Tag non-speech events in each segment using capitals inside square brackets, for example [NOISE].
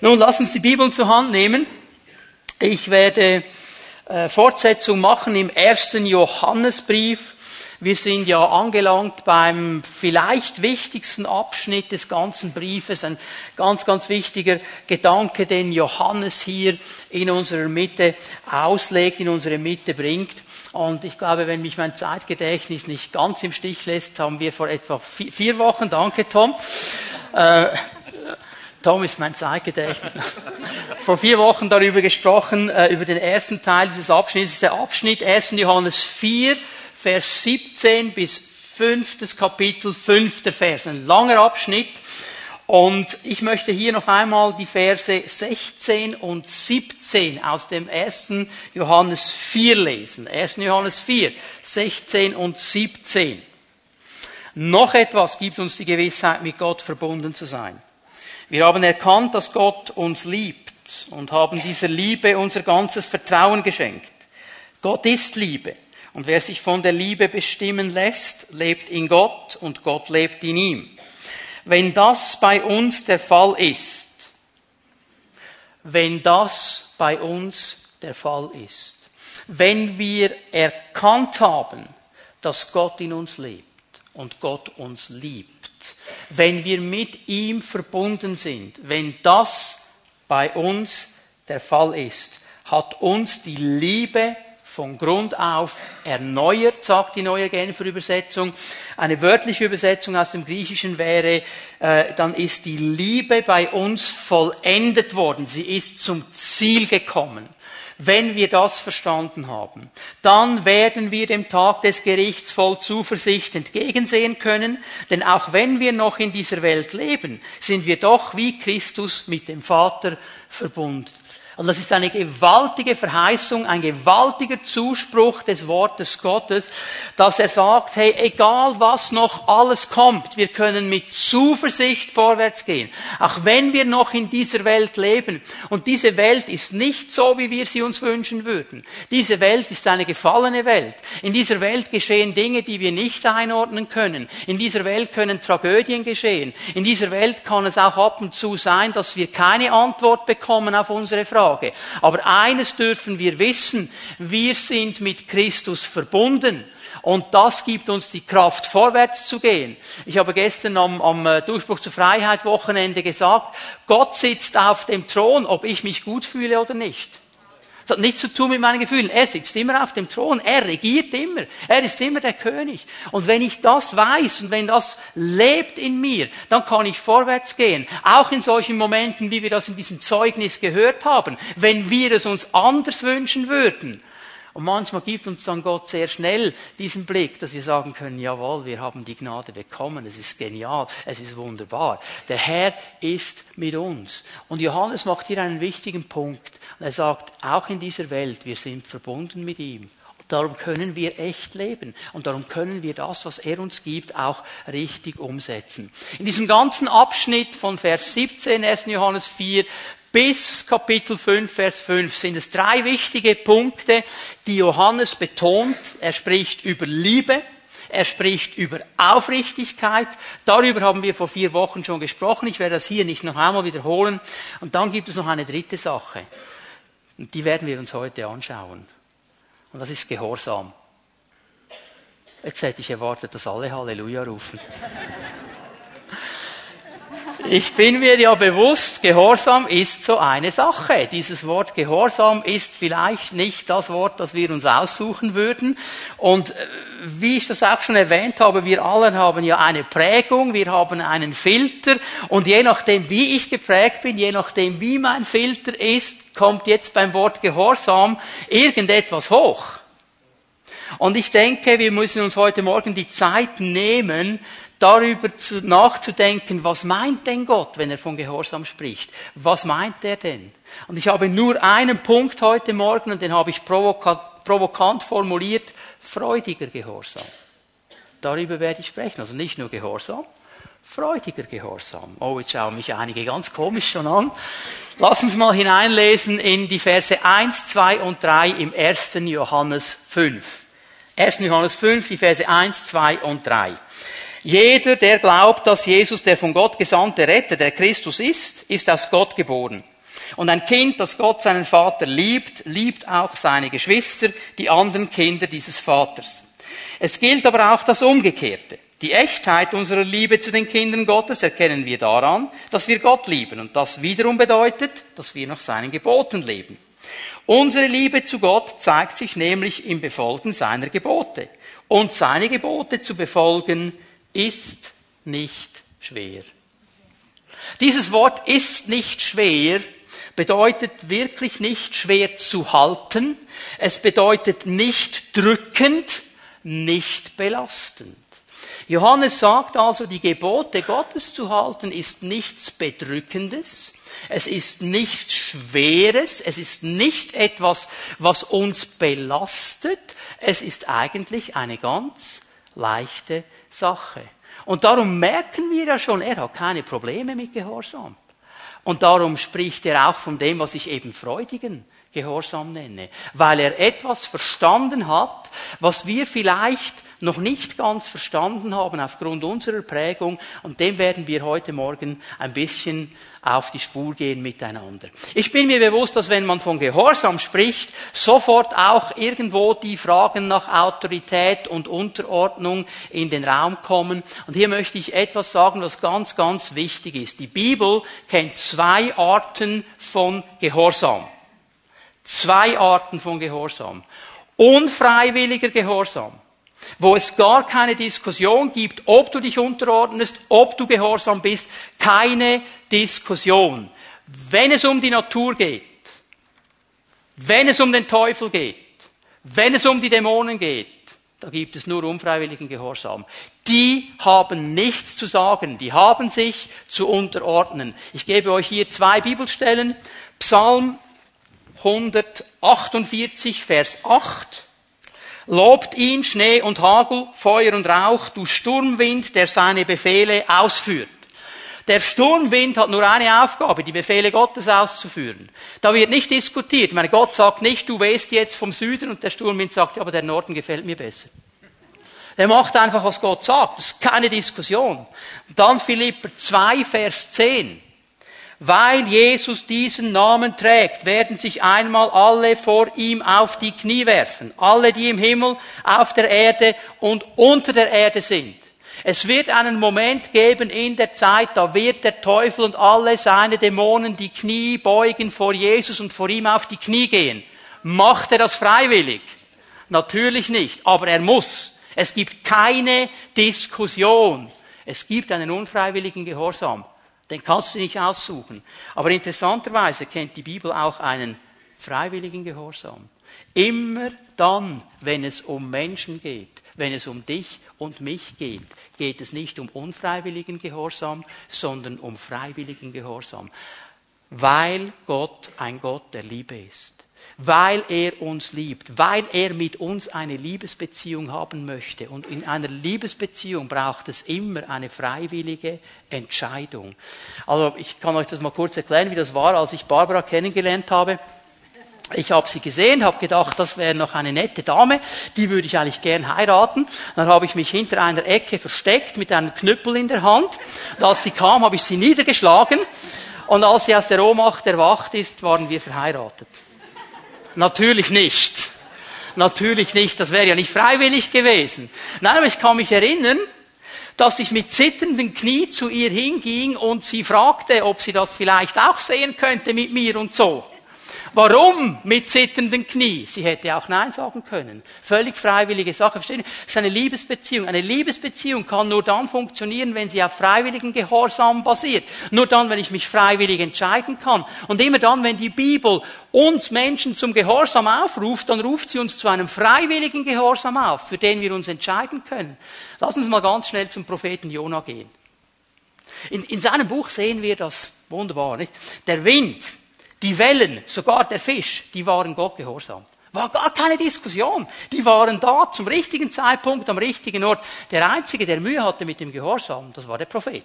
Nun, lass uns die Bibel zur Hand nehmen. Ich werde äh, Fortsetzung machen im ersten Johannesbrief. Wir sind ja angelangt beim vielleicht wichtigsten Abschnitt des ganzen Briefes, ein ganz, ganz wichtiger Gedanke, den Johannes hier in unserer Mitte auslegt, in unsere Mitte bringt. Und ich glaube, wenn mich mein Zeitgedächtnis nicht ganz im Stich lässt, haben wir vor etwa vier Wochen, danke Tom, äh, Tom ist mein Zeitgedächtnis. [LAUGHS] Vor vier Wochen darüber gesprochen, äh, über den ersten Teil dieses Abschnitts. Das ist der Abschnitt 1. Johannes 4, Vers 17 bis 5. Kapitel, 5. Vers. Ein langer Abschnitt. Und ich möchte hier noch einmal die Verse 16 und 17 aus dem 1. Johannes 4 lesen. 1. Johannes 4, 16 und 17. Noch etwas gibt uns die Gewissheit, mit Gott verbunden zu sein. Wir haben erkannt, dass Gott uns liebt und haben dieser Liebe unser ganzes Vertrauen geschenkt. Gott ist Liebe. Und wer sich von der Liebe bestimmen lässt, lebt in Gott und Gott lebt in ihm. Wenn das bei uns der Fall ist, wenn das bei uns der Fall ist, wenn wir erkannt haben, dass Gott in uns lebt und Gott uns liebt, wenn wir mit ihm verbunden sind, wenn das bei uns der Fall ist, hat uns die Liebe von Grund auf erneuert, sagt die neue Genfer Übersetzung. Eine wörtliche Übersetzung aus dem Griechischen wäre, äh, dann ist die Liebe bei uns vollendet worden. Sie ist zum Ziel gekommen. Wenn wir das verstanden haben, dann werden wir dem Tag des Gerichts voll Zuversicht entgegensehen können, denn auch wenn wir noch in dieser Welt leben, sind wir doch wie Christus mit dem Vater verbunden. Und das ist eine gewaltige Verheißung, ein gewaltiger Zuspruch des Wortes Gottes, dass er sagt, hey, egal was noch alles kommt, wir können mit Zuversicht vorwärts gehen. Auch wenn wir noch in dieser Welt leben. Und diese Welt ist nicht so, wie wir sie uns wünschen würden. Diese Welt ist eine gefallene Welt. In dieser Welt geschehen Dinge, die wir nicht einordnen können. In dieser Welt können Tragödien geschehen. In dieser Welt kann es auch ab und zu sein, dass wir keine Antwort bekommen auf unsere Frage. Frage. Aber eines dürfen wir wissen, wir sind mit Christus verbunden. Und das gibt uns die Kraft, vorwärts zu gehen. Ich habe gestern am, am äh, Durchbruch zur Freiheit Wochenende gesagt, Gott sitzt auf dem Thron, ob ich mich gut fühle oder nicht. Das hat nichts zu tun mit meinen Gefühlen. Er sitzt immer auf dem Thron. Er regiert immer. Er ist immer der König. Und wenn ich das weiß und wenn das lebt in mir, dann kann ich vorwärts gehen. Auch in solchen Momenten, wie wir das in diesem Zeugnis gehört haben. Wenn wir es uns anders wünschen würden, und manchmal gibt uns dann Gott sehr schnell diesen Blick, dass wir sagen können, jawohl, wir haben die Gnade bekommen, es ist genial, es ist wunderbar. Der Herr ist mit uns. Und Johannes macht hier einen wichtigen Punkt. Er sagt, auch in dieser Welt, wir sind verbunden mit ihm. Darum können wir echt leben und darum können wir das, was er uns gibt, auch richtig umsetzen. In diesem ganzen Abschnitt von Vers 17, 1. Johannes 4, bis Kapitel 5, Vers 5 sind es drei wichtige Punkte, die Johannes betont. Er spricht über Liebe, er spricht über Aufrichtigkeit. Darüber haben wir vor vier Wochen schon gesprochen. Ich werde das hier nicht noch einmal wiederholen. Und dann gibt es noch eine dritte Sache. Und die werden wir uns heute anschauen. Und das ist Gehorsam. Jetzt hätte ich erwartet, dass alle Halleluja rufen. Ich bin mir ja bewusst, Gehorsam ist so eine Sache. Dieses Wort Gehorsam ist vielleicht nicht das Wort, das wir uns aussuchen würden. Und äh, wie ich das auch schon erwähnt habe, wir alle haben ja eine Prägung, wir haben einen Filter. Und je nachdem, wie ich geprägt bin, je nachdem, wie mein Filter ist, kommt jetzt beim Wort Gehorsam irgendetwas hoch. Und ich denke, wir müssen uns heute Morgen die Zeit nehmen, darüber nachzudenken, was meint denn Gott, wenn er von Gehorsam spricht? Was meint er denn? Und ich habe nur einen Punkt heute Morgen und den habe ich provokant formuliert, freudiger Gehorsam. Darüber werde ich sprechen. Also nicht nur Gehorsam, freudiger Gehorsam. Oh, jetzt schauen mich einige ganz komisch schon an. Lass uns mal hineinlesen in die Verse 1, 2 und 3 im 1. Johannes 5. 1. Johannes 5, die Verse 1, 2 und 3. Jeder, der glaubt, dass Jesus der von Gott gesandte Retter, der Christus ist, ist aus Gott geboren. Und ein Kind, das Gott seinen Vater liebt, liebt auch seine Geschwister, die anderen Kinder dieses Vaters. Es gilt aber auch das Umgekehrte. Die Echtheit unserer Liebe zu den Kindern Gottes erkennen wir daran, dass wir Gott lieben. Und das wiederum bedeutet, dass wir nach seinen Geboten leben. Unsere Liebe zu Gott zeigt sich nämlich im Befolgen seiner Gebote. Und seine Gebote zu befolgen ist nicht schwer. Dieses Wort ist nicht schwer bedeutet wirklich nicht schwer zu halten. Es bedeutet nicht drückend, nicht belastend. Johannes sagt also, die Gebote Gottes zu halten ist nichts Bedrückendes. Es ist nichts Schweres. Es ist nicht etwas, was uns belastet. Es ist eigentlich eine ganz leichte Sache. Und darum merken wir ja schon, er hat keine Probleme mit Gehorsam. Und darum spricht er auch von dem, was ich eben freudigen Gehorsam nenne. Weil er etwas verstanden hat, was wir vielleicht noch nicht ganz verstanden haben aufgrund unserer Prägung. Und dem werden wir heute Morgen ein bisschen auf die Spur gehen miteinander. Ich bin mir bewusst, dass wenn man von Gehorsam spricht, sofort auch irgendwo die Fragen nach Autorität und Unterordnung in den Raum kommen. Und hier möchte ich etwas sagen, was ganz, ganz wichtig ist. Die Bibel kennt zwei Arten von Gehorsam. Zwei Arten von Gehorsam. Unfreiwilliger Gehorsam wo es gar keine Diskussion gibt, ob du dich unterordnest, ob du gehorsam bist, keine Diskussion. Wenn es um die Natur geht, wenn es um den Teufel geht, wenn es um die Dämonen geht, da gibt es nur unfreiwilligen Gehorsam. Die haben nichts zu sagen, die haben sich zu unterordnen. Ich gebe euch hier zwei Bibelstellen. Psalm 148, Vers 8. Lobt ihn Schnee und Hagel, Feuer und Rauch, du Sturmwind, der seine Befehle ausführt. Der Sturmwind hat nur eine Aufgabe, die Befehle Gottes auszuführen. Da wird nicht diskutiert. Ich meine, Gott sagt nicht, du wehst jetzt vom Süden und der Sturmwind sagt, ja, aber der Norden gefällt mir besser. Der macht einfach, was Gott sagt. Das ist keine Diskussion. Und dann Philipper 2, Vers 10. Weil Jesus diesen Namen trägt, werden sich einmal alle vor ihm auf die Knie werfen. Alle, die im Himmel, auf der Erde und unter der Erde sind. Es wird einen Moment geben in der Zeit, da wird der Teufel und alle seine Dämonen die Knie beugen vor Jesus und vor ihm auf die Knie gehen. Macht er das freiwillig? Natürlich nicht, aber er muss. Es gibt keine Diskussion. Es gibt einen unfreiwilligen Gehorsam. Den kannst du nicht aussuchen. Aber interessanterweise kennt die Bibel auch einen freiwilligen Gehorsam. Immer dann, wenn es um Menschen geht, wenn es um dich und mich geht, geht es nicht um unfreiwilligen Gehorsam, sondern um freiwilligen Gehorsam. Weil Gott ein Gott der Liebe ist weil er uns liebt, weil er mit uns eine Liebesbeziehung haben möchte. Und in einer Liebesbeziehung braucht es immer eine freiwillige Entscheidung. Also ich kann euch das mal kurz erklären, wie das war, als ich Barbara kennengelernt habe. Ich habe sie gesehen, habe gedacht, das wäre noch eine nette Dame, die würde ich eigentlich gern heiraten. Dann habe ich mich hinter einer Ecke versteckt mit einem Knüppel in der Hand. Und als sie kam, habe ich sie niedergeschlagen. Und als sie aus der Ohnmacht erwacht ist, waren wir verheiratet. Natürlich nicht. Natürlich nicht. Das wäre ja nicht freiwillig gewesen. Nein, aber ich kann mich erinnern, dass ich mit zitternden Knie zu ihr hinging und sie fragte, ob sie das vielleicht auch sehen könnte mit mir und so. Warum mit zitternden Knie? Sie hätte auch Nein sagen können. Völlig freiwillige Sache. Verstehen? Das ist eine Liebesbeziehung. Eine Liebesbeziehung kann nur dann funktionieren, wenn sie auf freiwilligen Gehorsam basiert. Nur dann, wenn ich mich freiwillig entscheiden kann. Und immer dann, wenn die Bibel uns Menschen zum Gehorsam aufruft, dann ruft sie uns zu einem freiwilligen Gehorsam auf, für den wir uns entscheiden können. Lass uns mal ganz schnell zum Propheten Jona gehen. In, in seinem Buch sehen wir das wunderbar. Nicht? Der Wind die Wellen, sogar der Fisch, die waren Gott gehorsam. War gar keine Diskussion. Die waren da zum richtigen Zeitpunkt, am richtigen Ort. Der Einzige, der Mühe hatte mit dem Gehorsam, das war der Prophet.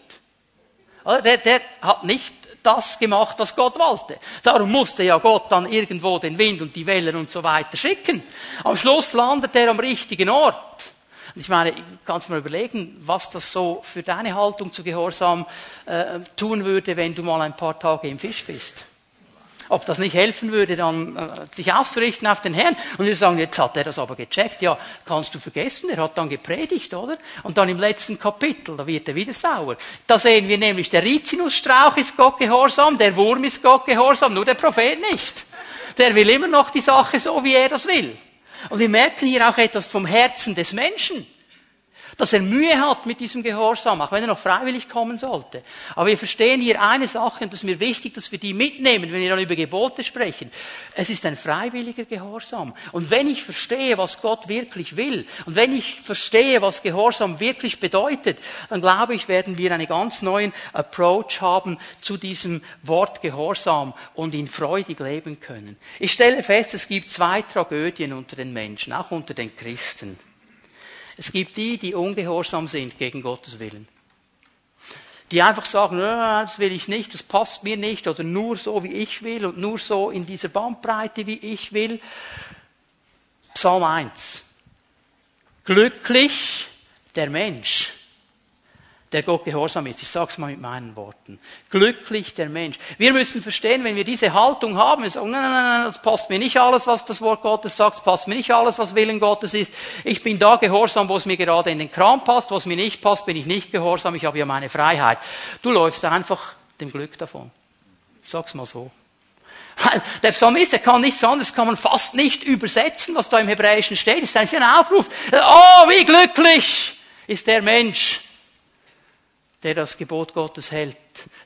Also der, der hat nicht das gemacht, was Gott wollte. Darum musste ja Gott dann irgendwo den Wind und die Wellen und so weiter schicken. Am Schluss landet er am richtigen Ort. Und ich meine, kannst du mal überlegen, was das so für deine Haltung zu Gehorsam äh, tun würde, wenn du mal ein paar Tage im Fisch bist. Ob das nicht helfen würde, dann äh, sich auszurichten auf den Herrn. Und wir sagen, jetzt hat er das aber gecheckt. Ja, kannst du vergessen, er hat dann gepredigt, oder? Und dann im letzten Kapitel, da wird er wieder sauer. Da sehen wir nämlich, der Rizinusstrauch ist Gott gehorsam, der Wurm ist Gott gehorsam, nur der Prophet nicht. Der will immer noch die Sache so, wie er das will. Und wir merken hier auch etwas vom Herzen des Menschen dass er Mühe hat mit diesem Gehorsam, auch wenn er noch freiwillig kommen sollte. Aber wir verstehen hier eine Sache, und das ist mir wichtig, dass wir die mitnehmen, wenn wir dann über Gebote sprechen. Es ist ein freiwilliger Gehorsam. Und wenn ich verstehe, was Gott wirklich will, und wenn ich verstehe, was Gehorsam wirklich bedeutet, dann glaube ich, werden wir einen ganz neuen Approach haben zu diesem Wort Gehorsam und ihn freudig leben können. Ich stelle fest, es gibt zwei Tragödien unter den Menschen, auch unter den Christen. Es gibt die, die ungehorsam sind gegen Gottes Willen. Die einfach sagen, das will ich nicht, das passt mir nicht, oder nur so, wie ich will, und nur so in dieser Bandbreite, wie ich will. Psalm 1. Glücklich der Mensch, der Gott gehorsam ist. Ich sage es mal mit meinen Worten. Glücklich der Mensch. Wir müssen verstehen, wenn wir diese Haltung haben, wir sagen, nein, nein, nein, das passt mir nicht alles, was das Wort Gottes sagt, das passt mir nicht alles, was Willen Gottes ist. Ich bin da gehorsam, wo es mir gerade in den Kram passt, was mir nicht passt, bin ich nicht gehorsam, ich habe ja meine Freiheit. Du läufst einfach dem Glück davon. Sag's mal so. Der Psalmist, der kann nichts anderes, kann man fast nicht übersetzen, was da im Hebräischen steht. Das ist eigentlich ein Aufruf. Oh, wie glücklich ist der Mensch, der das Gebot Gottes hält,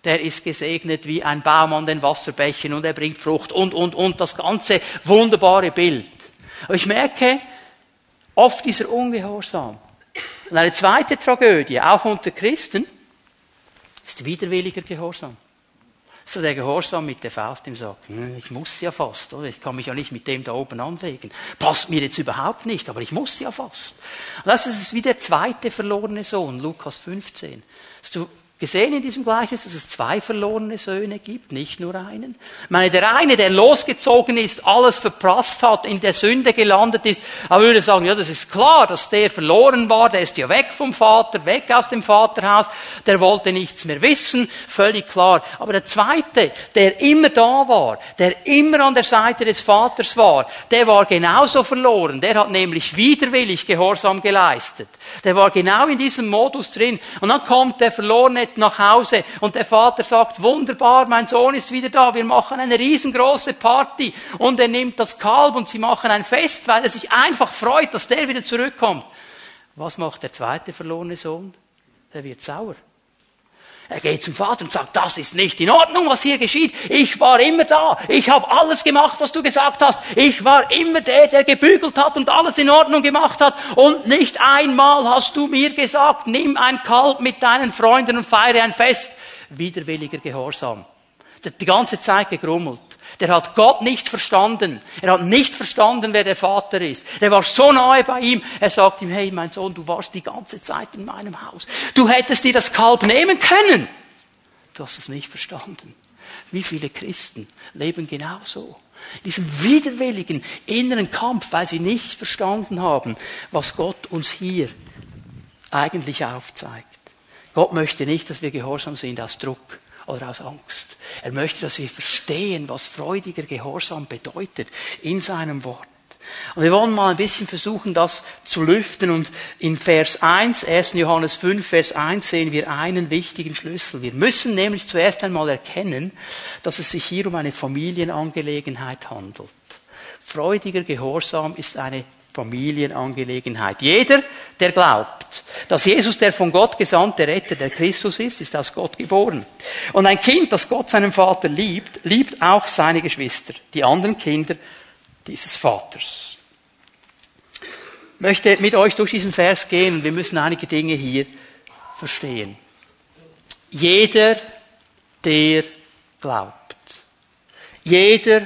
der ist gesegnet wie ein Baum an den Wasserbächen und er bringt Frucht und, und, und, das ganze wunderbare Bild. Aber ich merke, oft dieser Ungehorsam. Und eine zweite Tragödie, auch unter Christen, ist widerwilliger Gehorsam. So der Gehorsam mit der Faust im Sack. Hm, ich muss ja fast, oder? Ich kann mich ja nicht mit dem da oben anlegen. Passt mir jetzt überhaupt nicht, aber ich muss ja fast. Und das ist wie der zweite verlorene Sohn, Lukas 15. Hast du gesehen in diesem Gleichnis, dass es zwei verlorene Söhne gibt, nicht nur einen? Ich meine, der eine, der losgezogen ist, alles verprasst hat, in der Sünde gelandet ist, aber würde sagen, ja, das ist klar, dass der verloren war, der ist ja weg vom Vater, weg aus dem Vaterhaus, der wollte nichts mehr wissen, völlig klar. Aber der zweite, der immer da war, der immer an der Seite des Vaters war, der war genauso verloren, der hat nämlich widerwillig Gehorsam geleistet. Der war genau in diesem Modus drin. Und dann kommt der Verlorene nach Hause und der Vater sagt, wunderbar, mein Sohn ist wieder da, wir machen eine riesengroße Party. Und er nimmt das Kalb und sie machen ein Fest, weil er sich einfach freut, dass der wieder zurückkommt. Was macht der zweite verlorene Sohn? Der wird sauer. Er geht zum Vater und sagt, das ist nicht in Ordnung, was hier geschieht. Ich war immer da. Ich habe alles gemacht, was du gesagt hast. Ich war immer der, der gebügelt hat und alles in Ordnung gemacht hat. Und nicht einmal hast du mir gesagt, nimm ein Kalb mit deinen Freunden und feiere ein Fest. Widerwilliger Gehorsam. Die ganze Zeit gegrummelt. Der hat Gott nicht verstanden. Er hat nicht verstanden, wer der Vater ist. Er war so nahe bei ihm. Er sagt ihm, hey, mein Sohn, du warst die ganze Zeit in meinem Haus. Du hättest dir das Kalb nehmen können. Du hast es nicht verstanden. Wie viele Christen leben genauso? In diesem widerwilligen inneren Kampf, weil sie nicht verstanden haben, was Gott uns hier eigentlich aufzeigt. Gott möchte nicht, dass wir gehorsam sind aus Druck oder aus Angst. Er möchte, dass wir verstehen, was freudiger Gehorsam bedeutet in seinem Wort. Und wir wollen mal ein bisschen versuchen, das zu lüften. Und in Vers 1, 1. Johannes 5, Vers 1 sehen wir einen wichtigen Schlüssel. Wir müssen nämlich zuerst einmal erkennen, dass es sich hier um eine Familienangelegenheit handelt. Freudiger Gehorsam ist eine Familienangelegenheit. Jeder, der glaubt, dass Jesus der von Gott gesandte Retter, der Christus ist, ist aus Gott geboren. Und ein Kind, das Gott seinen Vater liebt, liebt auch seine Geschwister, die anderen Kinder dieses Vaters. Ich möchte mit euch durch diesen Vers gehen. Wir müssen einige Dinge hier verstehen. Jeder, der glaubt. Jeder,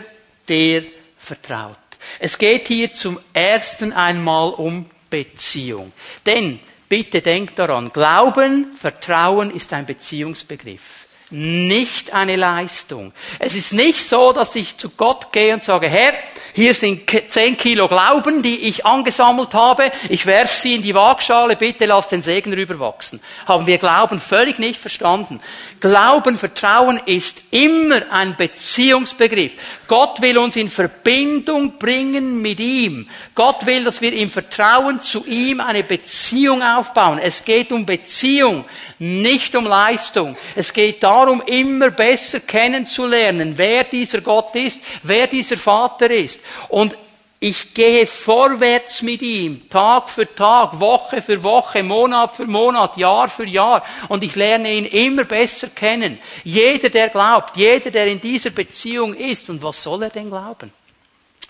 der vertraut. Es geht hier zum ersten einmal um Beziehung. Denn, bitte denkt daran, Glauben, Vertrauen ist ein Beziehungsbegriff. Nicht eine Leistung. Es ist nicht so, dass ich zu Gott gehe und sage, Herr, hier sind zehn Kilo Glauben, die ich angesammelt habe. Ich werf sie in die Waagschale, bitte lass den Segen rüberwachsen. Haben wir Glauben völlig nicht verstanden. Glauben, Vertrauen ist immer ein Beziehungsbegriff. Gott will uns in Verbindung bringen mit ihm. Gott will, dass wir im Vertrauen zu ihm eine Beziehung aufbauen. Es geht um Beziehung, nicht um Leistung. Es geht darum, immer besser kennenzulernen, wer dieser Gott ist, wer dieser Vater ist. Und ich gehe vorwärts mit ihm, Tag für Tag, Woche für Woche, Monat für Monat, Jahr für Jahr. Und ich lerne ihn immer besser kennen. Jeder, der glaubt, jeder, der in dieser Beziehung ist. Und was soll er denn glauben?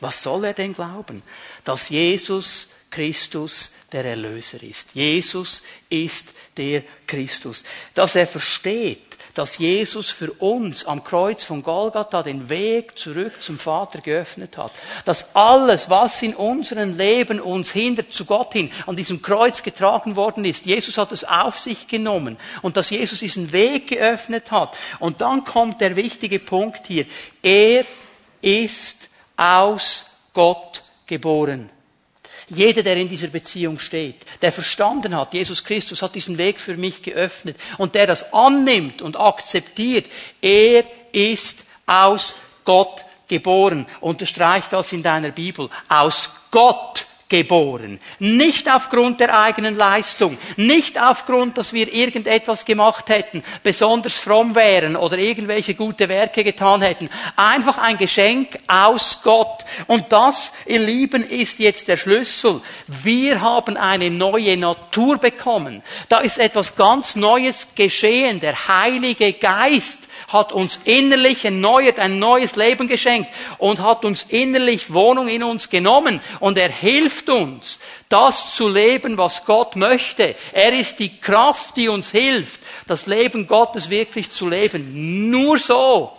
Was soll er denn glauben? Dass Jesus Christus der Erlöser ist. Jesus ist der Christus. Dass er versteht, dass Jesus für uns am Kreuz von Golgatha den Weg zurück zum Vater geöffnet hat. Dass alles, was in unserem Leben uns hindert zu Gott hin, an diesem Kreuz getragen worden ist. Jesus hat es auf sich genommen und dass Jesus diesen Weg geöffnet hat. Und dann kommt der wichtige Punkt hier. Er ist aus Gott geboren. Jeder, der in dieser Beziehung steht, der verstanden hat, Jesus Christus hat diesen Weg für mich geöffnet und der das annimmt und akzeptiert, er ist aus Gott geboren. Unterstreich das in deiner Bibel. Aus Gott geboren. Nicht aufgrund der eigenen Leistung, nicht aufgrund, dass wir irgendetwas gemacht hätten, besonders fromm wären oder irgendwelche gute Werke getan hätten. Einfach ein Geschenk aus Gott. Und das, ihr Lieben, ist jetzt der Schlüssel. Wir haben eine neue Natur bekommen. Da ist etwas ganz Neues geschehen. Der Heilige Geist hat uns innerlich erneuert, ein neues Leben geschenkt und hat uns innerlich Wohnung in uns genommen und er hilft uns, das zu leben, was Gott möchte. Er ist die Kraft, die uns hilft, das Leben Gottes wirklich zu leben. Nur so,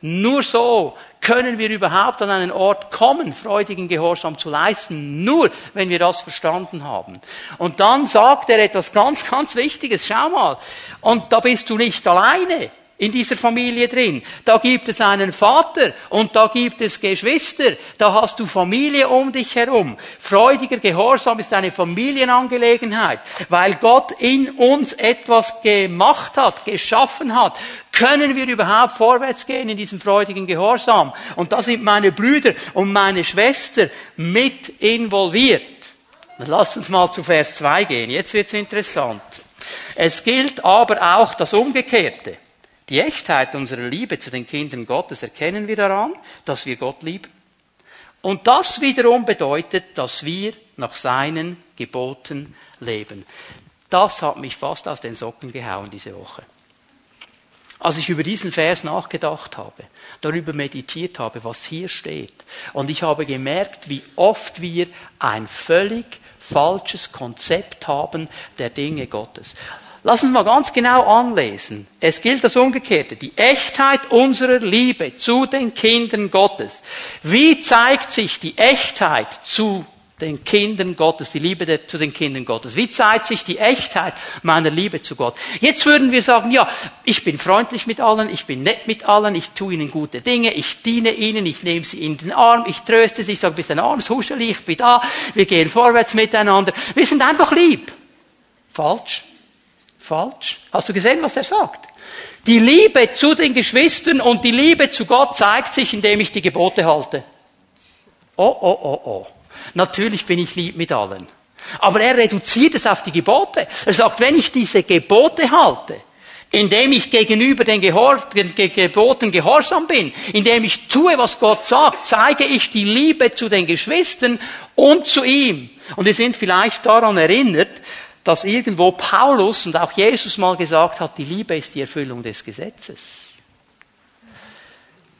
nur so können wir überhaupt an einen Ort kommen, freudigen Gehorsam zu leisten, nur wenn wir das verstanden haben. Und dann sagt er etwas ganz, ganz Wichtiges. Schau mal. Und da bist du nicht alleine in dieser Familie drin. Da gibt es einen Vater und da gibt es Geschwister. Da hast du Familie um dich herum. Freudiger Gehorsam ist eine Familienangelegenheit, weil Gott in uns etwas gemacht hat, geschaffen hat. Können wir überhaupt vorwärts gehen in diesem freudigen Gehorsam? Und da sind meine Brüder und meine Schwester mit involviert. Lass uns mal zu Vers 2 gehen. Jetzt wird's interessant. Es gilt aber auch das Umgekehrte. Die Echtheit unserer Liebe zu den Kindern Gottes erkennen wir daran, dass wir Gott lieben. Und das wiederum bedeutet, dass wir nach seinen Geboten leben. Das hat mich fast aus den Socken gehauen diese Woche. Als ich über diesen Vers nachgedacht habe, darüber meditiert habe, was hier steht, und ich habe gemerkt, wie oft wir ein völlig falsches Konzept haben der Dinge Gottes. Lass uns mal ganz genau anlesen. Es gilt das Umgekehrte. Die Echtheit unserer Liebe zu den Kindern Gottes. Wie zeigt sich die Echtheit zu den Kindern Gottes, die Liebe zu den Kindern Gottes? Wie zeigt sich die Echtheit meiner Liebe zu Gott? Jetzt würden wir sagen, ja, ich bin freundlich mit allen, ich bin nett mit allen, ich tue ihnen gute Dinge, ich diene ihnen, ich nehme sie in den Arm, ich tröste sie, ich sage, bist ein armes Huscheli, ich bin da, wir gehen vorwärts miteinander. Wir sind einfach lieb. Falsch. Falsch. Hast du gesehen, was er sagt? Die Liebe zu den Geschwistern und die Liebe zu Gott zeigt sich, indem ich die Gebote halte. Oh, oh, oh, oh. Natürlich bin ich lieb mit allen. Aber er reduziert es auf die Gebote. Er sagt, wenn ich diese Gebote halte, indem ich gegenüber den, Gehor den Geboten gehorsam bin, indem ich tue, was Gott sagt, zeige ich die Liebe zu den Geschwistern und zu ihm. Und wir sind vielleicht daran erinnert, dass irgendwo Paulus und auch Jesus mal gesagt hat, die Liebe ist die Erfüllung des Gesetzes.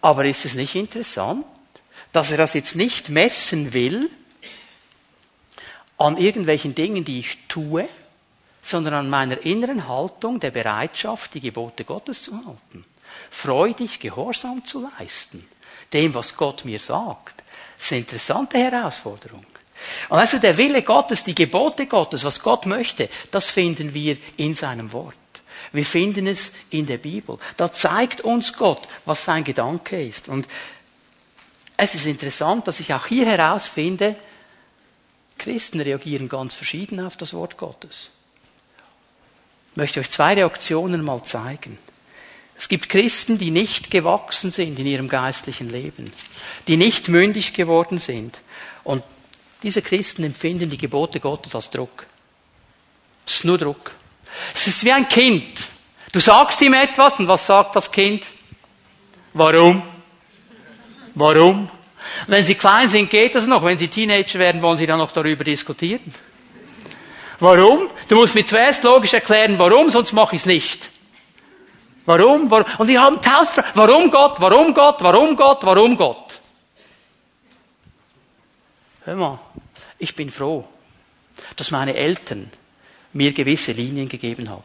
Aber ist es nicht interessant, dass er das jetzt nicht messen will an irgendwelchen Dingen, die ich tue, sondern an meiner inneren Haltung der Bereitschaft, die Gebote Gottes zu halten, freudig Gehorsam zu leisten, dem, was Gott mir sagt. Das ist eine interessante Herausforderung. Und also der Wille Gottes, die Gebote Gottes, was Gott möchte, das finden wir in seinem Wort. Wir finden es in der Bibel. Da zeigt uns Gott, was sein Gedanke ist. Und es ist interessant, dass ich auch hier herausfinde, Christen reagieren ganz verschieden auf das Wort Gottes. Ich möchte euch zwei Reaktionen mal zeigen. Es gibt Christen, die nicht gewachsen sind in ihrem geistlichen Leben, die nicht mündig geworden sind. Und diese Christen empfinden die Gebote Gottes als Druck. Es ist nur Druck. Es ist wie ein Kind. Du sagst ihm etwas und was sagt das Kind? Warum? Warum? Wenn sie klein sind, geht das noch. Wenn sie Teenager werden, wollen sie dann noch darüber diskutieren. Warum? Du musst mir zuerst logisch erklären, warum, sonst mache ich es nicht. Warum? Und die haben tausend Fragen. Warum Gott? Warum Gott? Warum Gott? Warum Gott? Hör mal, ich bin froh, dass meine Eltern mir gewisse Linien gegeben haben.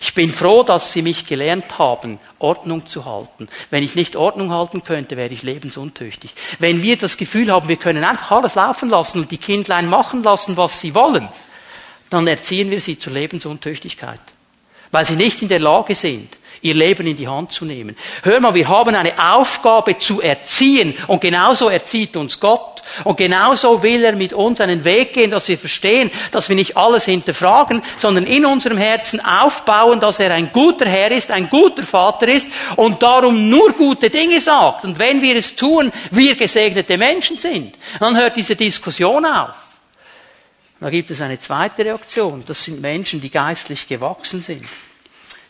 Ich bin froh, dass sie mich gelernt haben, Ordnung zu halten. Wenn ich nicht Ordnung halten könnte, wäre ich lebensuntüchtig. Wenn wir das Gefühl haben, wir können einfach alles laufen lassen und die Kindlein machen lassen, was sie wollen, dann erziehen wir sie zur Lebensuntüchtigkeit. Weil sie nicht in der Lage sind, ihr Leben in die Hand zu nehmen. Hör mal, wir haben eine Aufgabe zu erziehen und genauso erzieht uns Gott. Und genauso will er mit uns einen Weg gehen, dass wir verstehen, dass wir nicht alles hinterfragen, sondern in unserem Herzen aufbauen, dass er ein guter Herr ist, ein guter Vater ist und darum nur gute Dinge sagt. Und wenn wir es tun, wir gesegnete Menschen sind, dann hört diese Diskussion auf. Da gibt es eine zweite Reaktion. Das sind Menschen, die geistlich gewachsen sind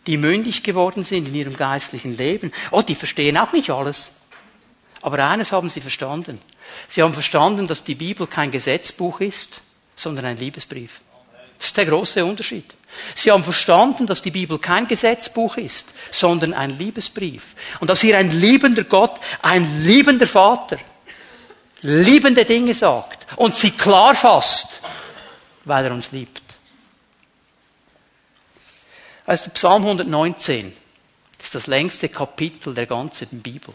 die mündig geworden sind in ihrem geistlichen Leben. Oh, die verstehen auch nicht alles. Aber eines haben sie verstanden. Sie haben verstanden, dass die Bibel kein Gesetzbuch ist, sondern ein Liebesbrief. Das ist der große Unterschied. Sie haben verstanden, dass die Bibel kein Gesetzbuch ist, sondern ein Liebesbrief. Und dass hier ein liebender Gott, ein liebender Vater, liebende Dinge sagt und sie klar fasst, weil er uns liebt. Also Psalm 119 ist das längste Kapitel der ganzen Bibel.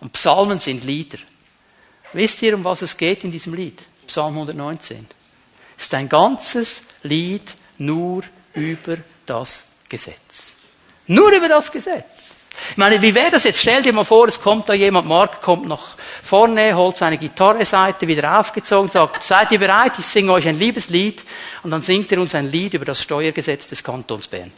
Und Psalmen sind Lieder. Wisst ihr, um was es geht in diesem Lied? Psalm 119. Es ist ein ganzes Lied nur über das Gesetz. Nur über das Gesetz. Ich meine, wie wäre das jetzt? Stell dir mal vor, es kommt da jemand, Mark kommt nach vorne, holt seine Gitarreseite wieder aufgezogen, sagt, seid ihr bereit? Ich singe euch ein Liebeslied. Und dann singt er uns ein Lied über das Steuergesetz des Kantons Bern.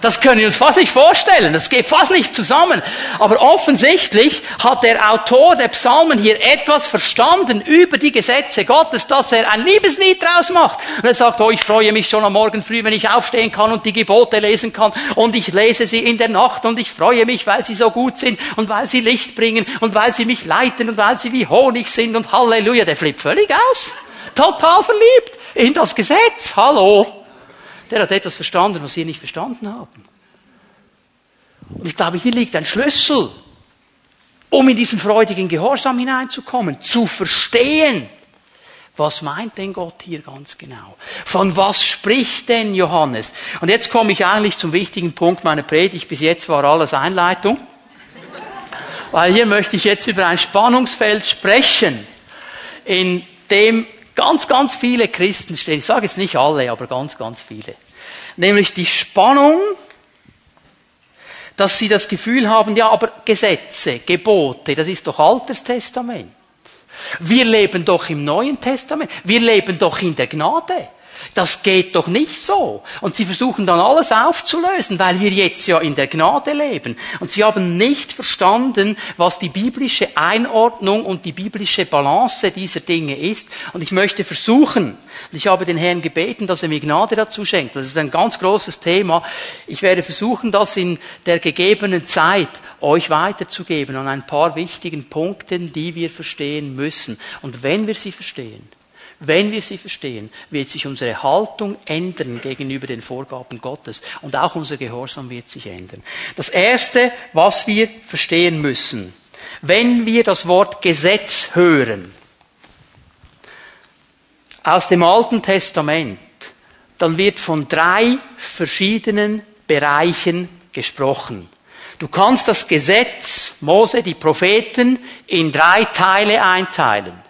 Das können wir uns fast nicht vorstellen. Das geht fast nicht zusammen. Aber offensichtlich hat der Autor der Psalmen hier etwas verstanden über die Gesetze Gottes, dass er ein Liebeslied draus macht. Und er sagt, oh, ich freue mich schon am Morgen früh, wenn ich aufstehen kann und die Gebote lesen kann. Und ich lese sie in der Nacht und ich freue mich, weil sie so gut sind und weil sie Licht bringen und weil sie mich leiten und weil sie wie Honig sind und Halleluja. Der flippt völlig aus. Total verliebt in das Gesetz. Hallo der hat etwas verstanden, was wir nicht verstanden haben. Und ich glaube, hier liegt ein Schlüssel, um in diesen freudigen Gehorsam hineinzukommen, zu verstehen, was meint denn Gott hier ganz genau? Von was spricht denn Johannes? Und jetzt komme ich eigentlich zum wichtigen Punkt meiner Predigt. Bis jetzt war alles Einleitung. Weil hier möchte ich jetzt über ein Spannungsfeld sprechen, in dem ganz, ganz viele Christen stehen. Ich sage jetzt nicht alle, aber ganz, ganz viele. Nämlich die Spannung, dass sie das Gefühl haben, ja, aber Gesetze, Gebote, das ist doch Altes Testament. Wir leben doch im Neuen Testament. Wir leben doch in der Gnade. Das geht doch nicht so. Und sie versuchen dann alles aufzulösen, weil wir jetzt ja in der Gnade leben. Und sie haben nicht verstanden, was die biblische Einordnung und die biblische Balance dieser Dinge ist. Und ich möchte versuchen, ich habe den Herrn gebeten, dass er mir Gnade dazu schenkt. Das ist ein ganz großes Thema. Ich werde versuchen, das in der gegebenen Zeit euch weiterzugeben an ein paar wichtigen Punkten, die wir verstehen müssen. Und wenn wir sie verstehen, wenn wir sie verstehen, wird sich unsere Haltung ändern gegenüber den Vorgaben Gottes und auch unser Gehorsam wird sich ändern. Das Erste, was wir verstehen müssen, wenn wir das Wort Gesetz hören, aus dem Alten Testament, dann wird von drei verschiedenen Bereichen gesprochen. Du kannst das Gesetz, Mose, die Propheten, in drei Teile einteilen.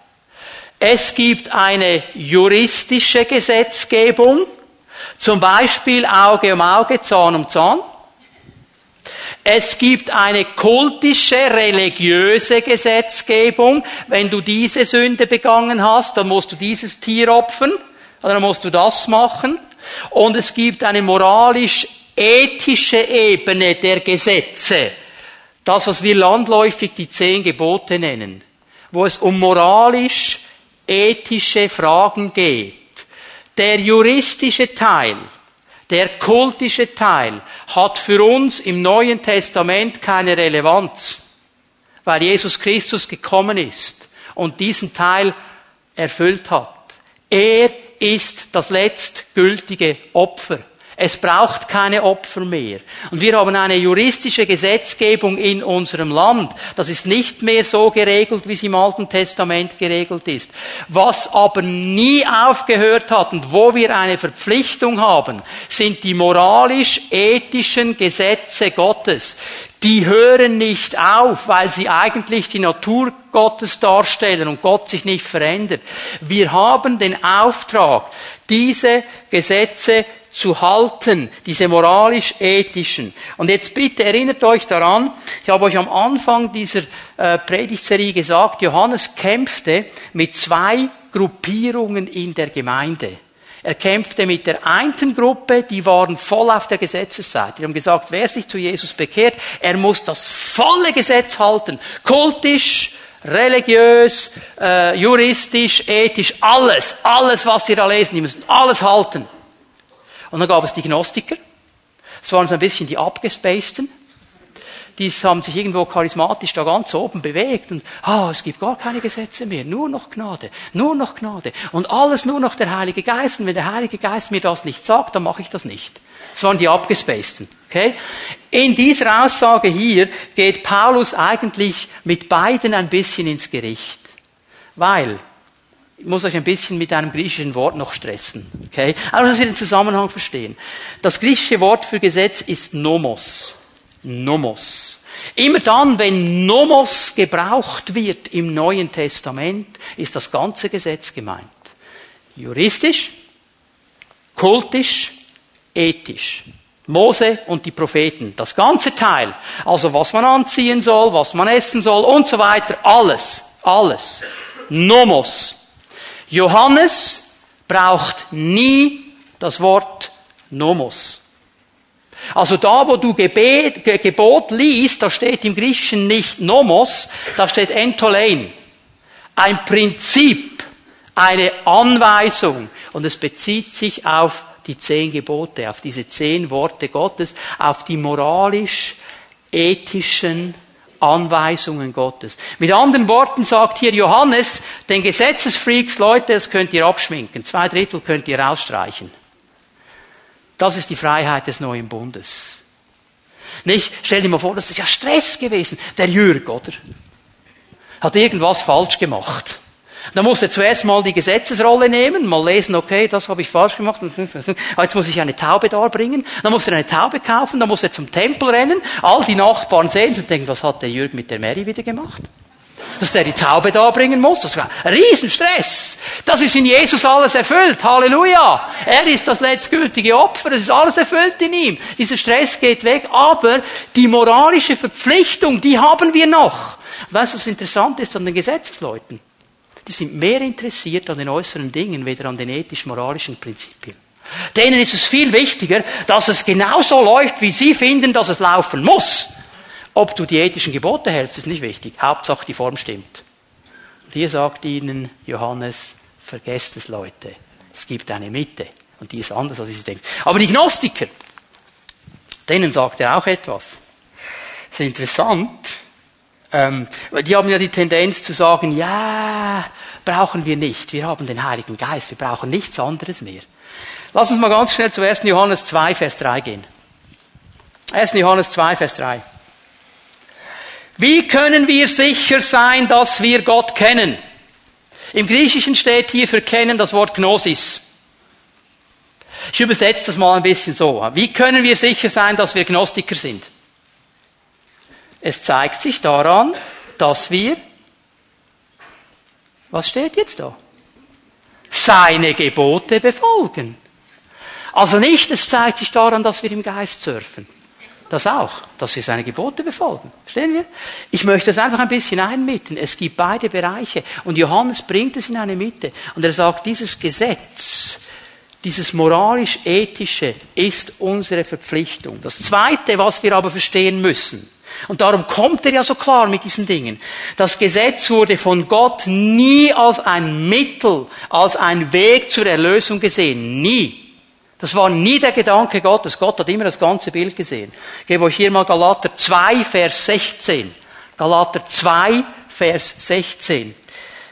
Es gibt eine juristische Gesetzgebung, Zum Beispiel Auge um Auge, Zahn um Zahn. Es gibt eine kultische, religiöse Gesetzgebung. Wenn du diese Sünde begangen hast, dann musst du dieses Tier opfern, dann musst du das machen. Und es gibt eine moralisch-ethische Ebene der Gesetze. Das, was wir landläufig die zehn Gebote nennen. Wo es um moralisch-ethische Fragen geht. Der juristische Teil, der kultische Teil hat für uns im Neuen Testament keine Relevanz, weil Jesus Christus gekommen ist und diesen Teil erfüllt hat. Er ist das letztgültige Opfer. Es braucht keine Opfer mehr. Und wir haben eine juristische Gesetzgebung in unserem Land. Das ist nicht mehr so geregelt, wie es im Alten Testament geregelt ist. Was aber nie aufgehört hat und wo wir eine Verpflichtung haben, sind die moralisch-ethischen Gesetze Gottes die hören nicht auf, weil sie eigentlich die Natur Gottes darstellen und Gott sich nicht verändert. Wir haben den Auftrag, diese Gesetze zu halten, diese moralisch-ethischen. Und jetzt bitte erinnert euch daran, ich habe euch am Anfang dieser äh, Predigtserie gesagt, Johannes kämpfte mit zwei Gruppierungen in der Gemeinde. Er kämpfte mit der einen Gruppe, die waren voll auf der Gesetzesseite. Die haben gesagt, wer sich zu Jesus bekehrt, er muss das volle Gesetz halten. Kultisch, religiös, äh, juristisch, ethisch, alles, alles, was Sie da lesen, die müssen alles halten. Und dann gab es die Gnostiker. Das waren so ein bisschen die abgespaceden die haben sich irgendwo charismatisch da ganz oben bewegt und, ah, es gibt gar keine Gesetze mehr, nur noch Gnade, nur noch Gnade und alles nur noch der Heilige Geist und wenn der Heilige Geist mir das nicht sagt, dann mache ich das nicht. Das waren die abgespaceden. Okay? In dieser Aussage hier geht Paulus eigentlich mit beiden ein bisschen ins Gericht. Weil, ich muss euch ein bisschen mit einem griechischen Wort noch stressen. Okay? Aber dass wir den Zusammenhang verstehen. Das griechische Wort für Gesetz ist Nomos. Nomos. Immer dann, wenn Nomos gebraucht wird im Neuen Testament, ist das ganze Gesetz gemeint. Juristisch, kultisch, ethisch. Mose und die Propheten, das ganze Teil. Also was man anziehen soll, was man essen soll und so weiter. Alles, alles. Nomos. Johannes braucht nie das Wort Nomos. Also da, wo du Gebet, Gebot liest, da steht im Griechischen nicht Nomos, da steht Entolein. Ein Prinzip, eine Anweisung. Und es bezieht sich auf die zehn Gebote, auf diese zehn Worte Gottes, auf die moralisch-ethischen Anweisungen Gottes. Mit anderen Worten sagt hier Johannes, den Gesetzesfreaks, Leute, das könnt ihr abschminken. Zwei Drittel könnt ihr rausstreichen. Das ist die Freiheit des neuen Bundes. Nicht? Stell dir mal vor, das ist ja Stress gewesen. Der Jürg, oder? Hat irgendwas falsch gemacht. Da muss er zuerst mal die Gesetzesrolle nehmen, mal lesen, okay, das habe ich falsch gemacht, jetzt muss ich eine Taube darbringen, dann muss er eine Taube kaufen, dann muss er zum Tempel rennen, all die Nachbarn sehen und denken, was hat der Jürg mit der Mary wieder gemacht? dass der die Taube da bringen muss. Das war ein Riesenstress. Das ist in Jesus alles erfüllt. Halleluja. Er ist das letztgültige Opfer. Das ist alles erfüllt in ihm. Dieser Stress geht weg. Aber die moralische Verpflichtung, die haben wir noch. Weißt du, was interessant ist an den Gesetzesleuten? Die sind mehr interessiert an den äußeren Dingen, weder an den ethisch-moralischen Prinzipien. Denen ist es viel wichtiger, dass es genauso läuft, wie sie finden, dass es laufen muss. Ob du die ethischen Gebote hältst, ist nicht wichtig. Hauptsache die Form stimmt. Und hier sagt ihnen Johannes, vergesst es Leute. Es gibt eine Mitte. Und die ist anders, als ich denke. Aber die Gnostiker, denen sagt er auch etwas. Das ist interessant. Ähm, die haben ja die Tendenz zu sagen, ja, brauchen wir nicht. Wir haben den Heiligen Geist. Wir brauchen nichts anderes mehr. Lass uns mal ganz schnell zu 1. Johannes 2, Vers 3 gehen. 1. Johannes 2, Vers 3. Wie können wir sicher sein, dass wir Gott kennen? Im Griechischen steht hier für kennen das Wort Gnosis. Ich übersetze das mal ein bisschen so. Wie können wir sicher sein, dass wir Gnostiker sind? Es zeigt sich daran, dass wir, was steht jetzt da? Seine Gebote befolgen. Also nicht, es zeigt sich daran, dass wir im Geist surfen. Das auch, dass wir seine Gebote befolgen. Verstehen wir? Ich möchte das einfach ein bisschen einmitten. Es gibt beide Bereiche. Und Johannes bringt es in eine Mitte. Und er sagt, dieses Gesetz, dieses moralisch-ethische ist unsere Verpflichtung. Das Zweite, was wir aber verstehen müssen, und darum kommt er ja so klar mit diesen Dingen. Das Gesetz wurde von Gott nie als ein Mittel, als ein Weg zur Erlösung gesehen. Nie. Das war nie der Gedanke Gottes. Gott hat immer das ganze Bild gesehen. Ich gebe euch hier mal Galater 2, Vers 16. Galater 2, Vers 16.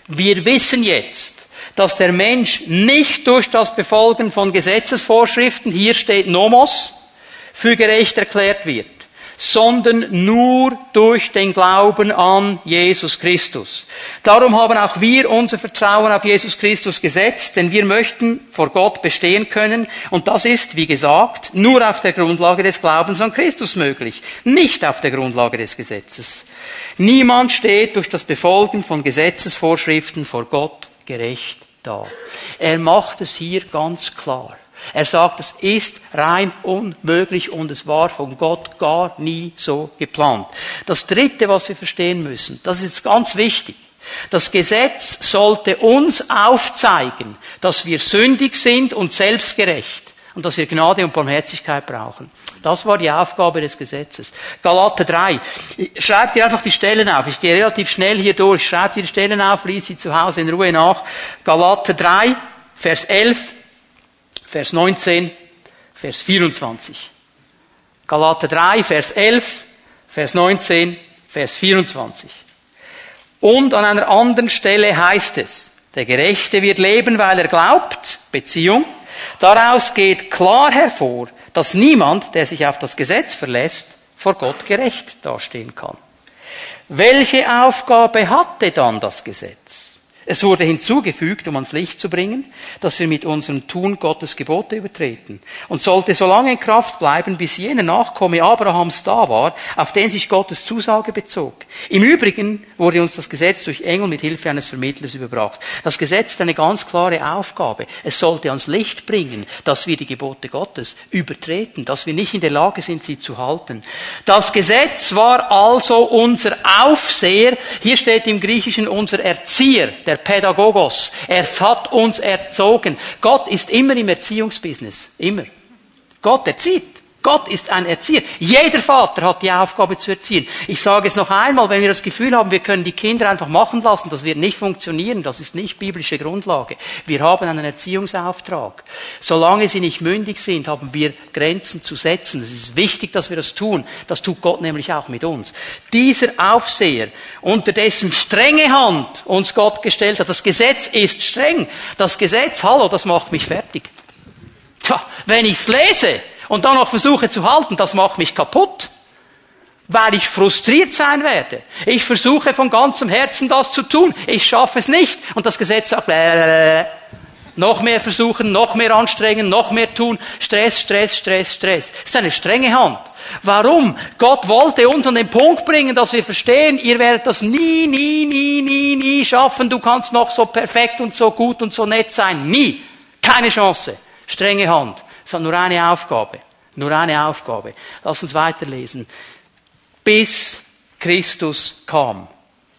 Wir wissen jetzt, dass der Mensch nicht durch das Befolgen von Gesetzesvorschriften, hier steht Nomos, für gerecht erklärt wird sondern nur durch den Glauben an Jesus Christus. Darum haben auch wir unser Vertrauen auf Jesus Christus gesetzt, denn wir möchten vor Gott bestehen können und das ist, wie gesagt, nur auf der Grundlage des Glaubens an Christus möglich, nicht auf der Grundlage des Gesetzes. Niemand steht durch das Befolgen von Gesetzesvorschriften vor Gott gerecht da. Er macht es hier ganz klar. Er sagt, es ist rein unmöglich und es war von Gott gar nie so geplant. Das Dritte, was wir verstehen müssen, das ist ganz wichtig. Das Gesetz sollte uns aufzeigen, dass wir sündig sind und selbstgerecht und dass wir Gnade und Barmherzigkeit brauchen. Das war die Aufgabe des Gesetzes. Galater 3. Schreibt ihr einfach die Stellen auf. Ich gehe relativ schnell hier durch. Schreibt ihr die Stellen auf, liest sie zu Hause in Ruhe nach. Galater 3, Vers 11 Vers 19, Vers 24. Galater 3, Vers 11, Vers 19, Vers 24. Und an einer anderen Stelle heißt es, der Gerechte wird leben, weil er glaubt, Beziehung. Daraus geht klar hervor, dass niemand, der sich auf das Gesetz verlässt, vor Gott gerecht dastehen kann. Welche Aufgabe hatte dann das Gesetz? Es wurde hinzugefügt, um ans Licht zu bringen, dass wir mit unserem Tun Gottes Gebote übertreten und sollte so lange in Kraft bleiben, bis jener Nachkomme Abrahams da war, auf den sich Gottes Zusage bezog. Im Übrigen wurde uns das Gesetz durch Engel mit Hilfe eines Vermittlers überbracht. Das Gesetz ist eine ganz klare Aufgabe. Es sollte ans Licht bringen, dass wir die Gebote Gottes übertreten, dass wir nicht in der Lage sind, sie zu halten. Das Gesetz war also unser Aufseher. Hier steht im Griechischen unser Erzieher, der Pädagogos. Er hat uns erzogen. Gott ist immer im Erziehungsbusiness. Immer. Gott erzieht. Gott ist ein Erzieher. Jeder Vater hat die Aufgabe zu erziehen. Ich sage es noch einmal, wenn wir das Gefühl haben, wir können die Kinder einfach machen lassen, das wird nicht funktionieren, das ist nicht biblische Grundlage. Wir haben einen Erziehungsauftrag. Solange sie nicht mündig sind, haben wir Grenzen zu setzen. Es ist wichtig, dass wir das tun. Das tut Gott nämlich auch mit uns. Dieser Aufseher, unter dessen strenge Hand uns Gott gestellt hat, das Gesetz ist streng. Das Gesetz, hallo, das macht mich fertig. Tja, wenn ich's lese, und dann noch versuche zu halten, das macht mich kaputt. Weil ich frustriert sein werde. Ich versuche von ganzem Herzen das zu tun. Ich schaffe es nicht. Und das Gesetz sagt, äh, noch mehr versuchen, noch mehr anstrengen, noch mehr tun. Stress, Stress, Stress, Stress. Das ist eine strenge Hand. Warum? Gott wollte uns an den Punkt bringen, dass wir verstehen, ihr werdet das nie, nie, nie, nie, nie schaffen. Du kannst noch so perfekt und so gut und so nett sein. Nie. Keine Chance. Strenge Hand. Es hat nur eine Aufgabe. Nur eine Aufgabe. Lass uns weiterlesen. Bis Christus kam.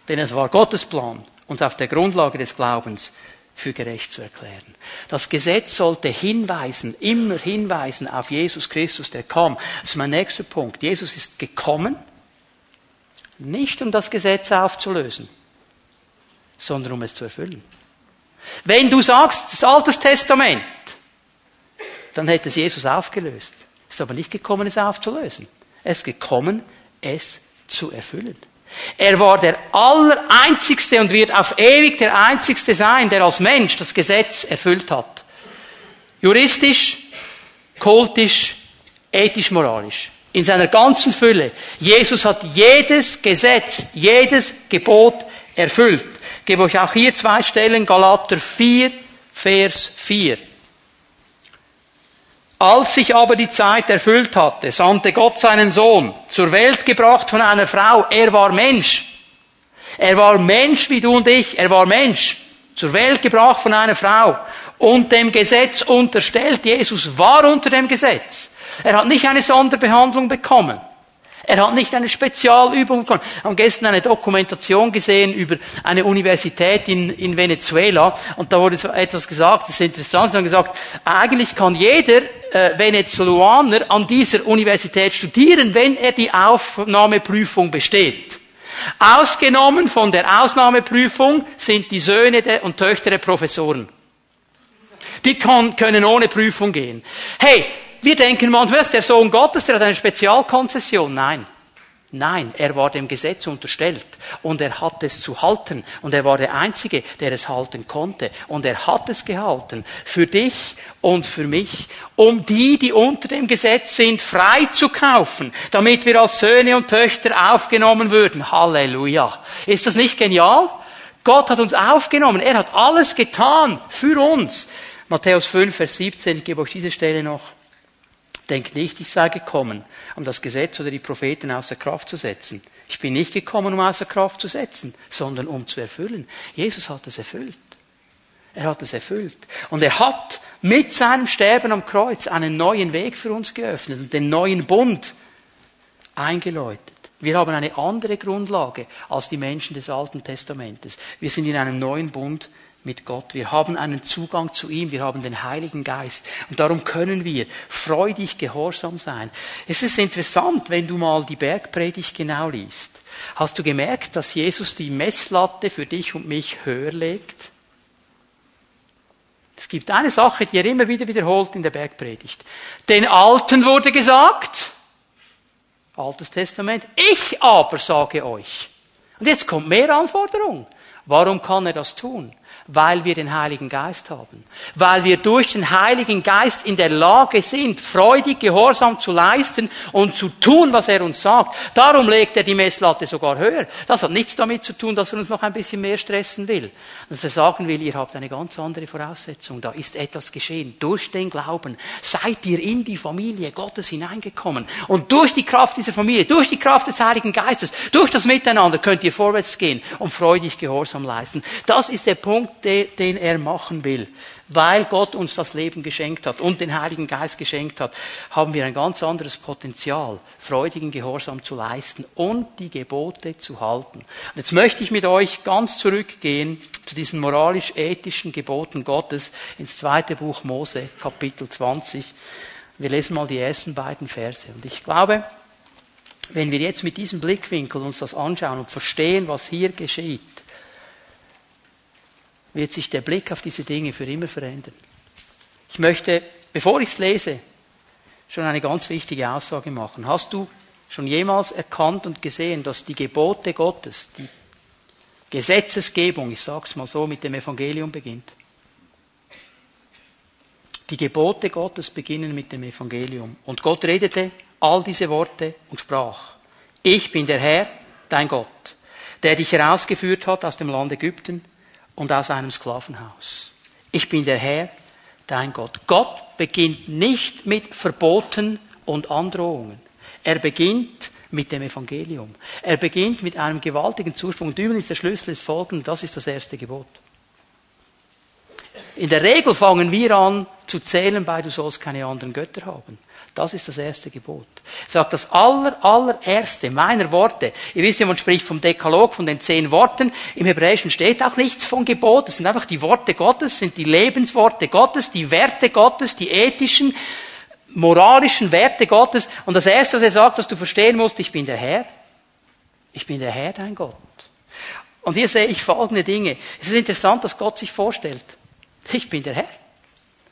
Denn es war Gottes Plan, uns auf der Grundlage des Glaubens für gerecht zu erklären. Das Gesetz sollte hinweisen, immer hinweisen auf Jesus Christus, der kam. Das ist mein nächster Punkt. Jesus ist gekommen, nicht um das Gesetz aufzulösen, sondern um es zu erfüllen. Wenn du sagst, das Alte Testament, dann hätte es Jesus aufgelöst. Ist aber nicht gekommen, es aufzulösen. Er ist gekommen, es zu erfüllen. Er war der Allereinzigste und wird auf ewig der Einzigste sein, der als Mensch das Gesetz erfüllt hat. Juristisch, kultisch, ethisch, moralisch. In seiner ganzen Fülle. Jesus hat jedes Gesetz, jedes Gebot erfüllt. Ich gebe euch auch hier zwei Stellen, Galater 4, Vers 4. Als sich aber die Zeit erfüllt hatte, sandte Gott seinen Sohn, zur Welt gebracht von einer Frau. Er war Mensch. Er war Mensch wie du und ich. Er war Mensch. Zur Welt gebracht von einer Frau. und dem Gesetz unterstellt. Jesus war unter dem Gesetz. Er hat nicht eine Sonderbehandlung bekommen. Er hat nicht eine Spezialübung bekommen. Wir haben gestern eine Dokumentation gesehen über eine Universität in, in Venezuela und da wurde so etwas gesagt, das ist interessant. Sie haben gesagt, eigentlich kann jeder äh, Venezuelaner an dieser Universität studieren, wenn er die Aufnahmeprüfung besteht. Ausgenommen von der Ausnahmeprüfung sind die Söhne und Töchter der Professoren. Die können ohne Prüfung gehen. Hey, wir denken manchmal, der Sohn Gottes, der hat eine Spezialkonzession. Nein. Nein, er war dem Gesetz unterstellt und er hat es zu halten und er war der Einzige, der es halten konnte und er hat es gehalten für dich und für mich, um die, die unter dem Gesetz sind, frei zu kaufen, damit wir als Söhne und Töchter aufgenommen würden. Halleluja. Ist das nicht genial? Gott hat uns aufgenommen, er hat alles getan für uns. Matthäus 5, Vers 17, ich gebe euch diese Stelle noch. Denkt nicht, ich sei gekommen, um das Gesetz oder die Propheten außer Kraft zu setzen. Ich bin nicht gekommen, um außer Kraft zu setzen, sondern um zu erfüllen. Jesus hat es erfüllt. Er hat es erfüllt. Und er hat mit seinem Sterben am Kreuz einen neuen Weg für uns geöffnet und den neuen Bund eingeläutet. Wir haben eine andere Grundlage als die Menschen des Alten Testamentes. Wir sind in einem neuen Bund mit Gott. Wir haben einen Zugang zu ihm, wir haben den Heiligen Geist. Und darum können wir freudig gehorsam sein. Es ist interessant, wenn du mal die Bergpredigt genau liest. Hast du gemerkt, dass Jesus die Messlatte für dich und mich höher legt? Es gibt eine Sache, die er immer wieder wiederholt in der Bergpredigt. Den Alten wurde gesagt, Altes Testament, ich aber sage euch. Und jetzt kommt mehr Anforderung. Warum kann er das tun? Weil wir den Heiligen Geist haben. Weil wir durch den Heiligen Geist in der Lage sind, freudig Gehorsam zu leisten und zu tun, was er uns sagt. Darum legt er die Messlatte sogar höher. Das hat nichts damit zu tun, dass er uns noch ein bisschen mehr stressen will. Dass er sagen will, ihr habt eine ganz andere Voraussetzung. Da ist etwas geschehen. Durch den Glauben seid ihr in die Familie Gottes hineingekommen. Und durch die Kraft dieser Familie, durch die Kraft des Heiligen Geistes, durch das Miteinander könnt ihr vorwärts gehen und freudig Gehorsam leisten. Das ist der Punkt, den er machen will. Weil Gott uns das Leben geschenkt hat und den Heiligen Geist geschenkt hat, haben wir ein ganz anderes Potenzial, freudigen Gehorsam zu leisten und die Gebote zu halten. Und jetzt möchte ich mit euch ganz zurückgehen zu diesen moralisch-ethischen Geboten Gottes ins zweite Buch Mose, Kapitel 20. Wir lesen mal die ersten beiden Verse. Und ich glaube, wenn wir jetzt mit diesem Blickwinkel uns das anschauen und verstehen, was hier geschieht, wird sich der Blick auf diese Dinge für immer verändern. Ich möchte, bevor ich es lese, schon eine ganz wichtige Aussage machen. Hast du schon jemals erkannt und gesehen, dass die Gebote Gottes, die Gesetzesgebung, ich sage es mal so, mit dem Evangelium beginnt? Die Gebote Gottes beginnen mit dem Evangelium. Und Gott redete all diese Worte und sprach, ich bin der Herr, dein Gott, der dich herausgeführt hat aus dem Land Ägypten, und aus einem Sklavenhaus. Ich bin der Herr, dein Gott. Gott beginnt nicht mit Verboten und Androhungen. Er beginnt mit dem Evangelium. Er beginnt mit einem gewaltigen Zuspruch. Und übrigens der Schlüssel ist folgend, das ist das erste Gebot. In der Regel fangen wir an zu zählen bei, du sollst keine anderen Götter haben. Das ist das erste Gebot. Er sagt, das aller, allererste meiner Worte. Ihr wisst ja, man spricht vom Dekalog, von den zehn Worten. Im Hebräischen steht auch nichts von Gebot. Es sind einfach die Worte Gottes, sind die Lebensworte Gottes, die Werte Gottes, die ethischen, moralischen Werte Gottes. Und das erste, was er sagt, was du verstehen musst, ich bin der Herr. Ich bin der Herr, dein Gott. Und hier sehe ich folgende Dinge. Es ist interessant, dass Gott sich vorstellt. Ich bin der Herr.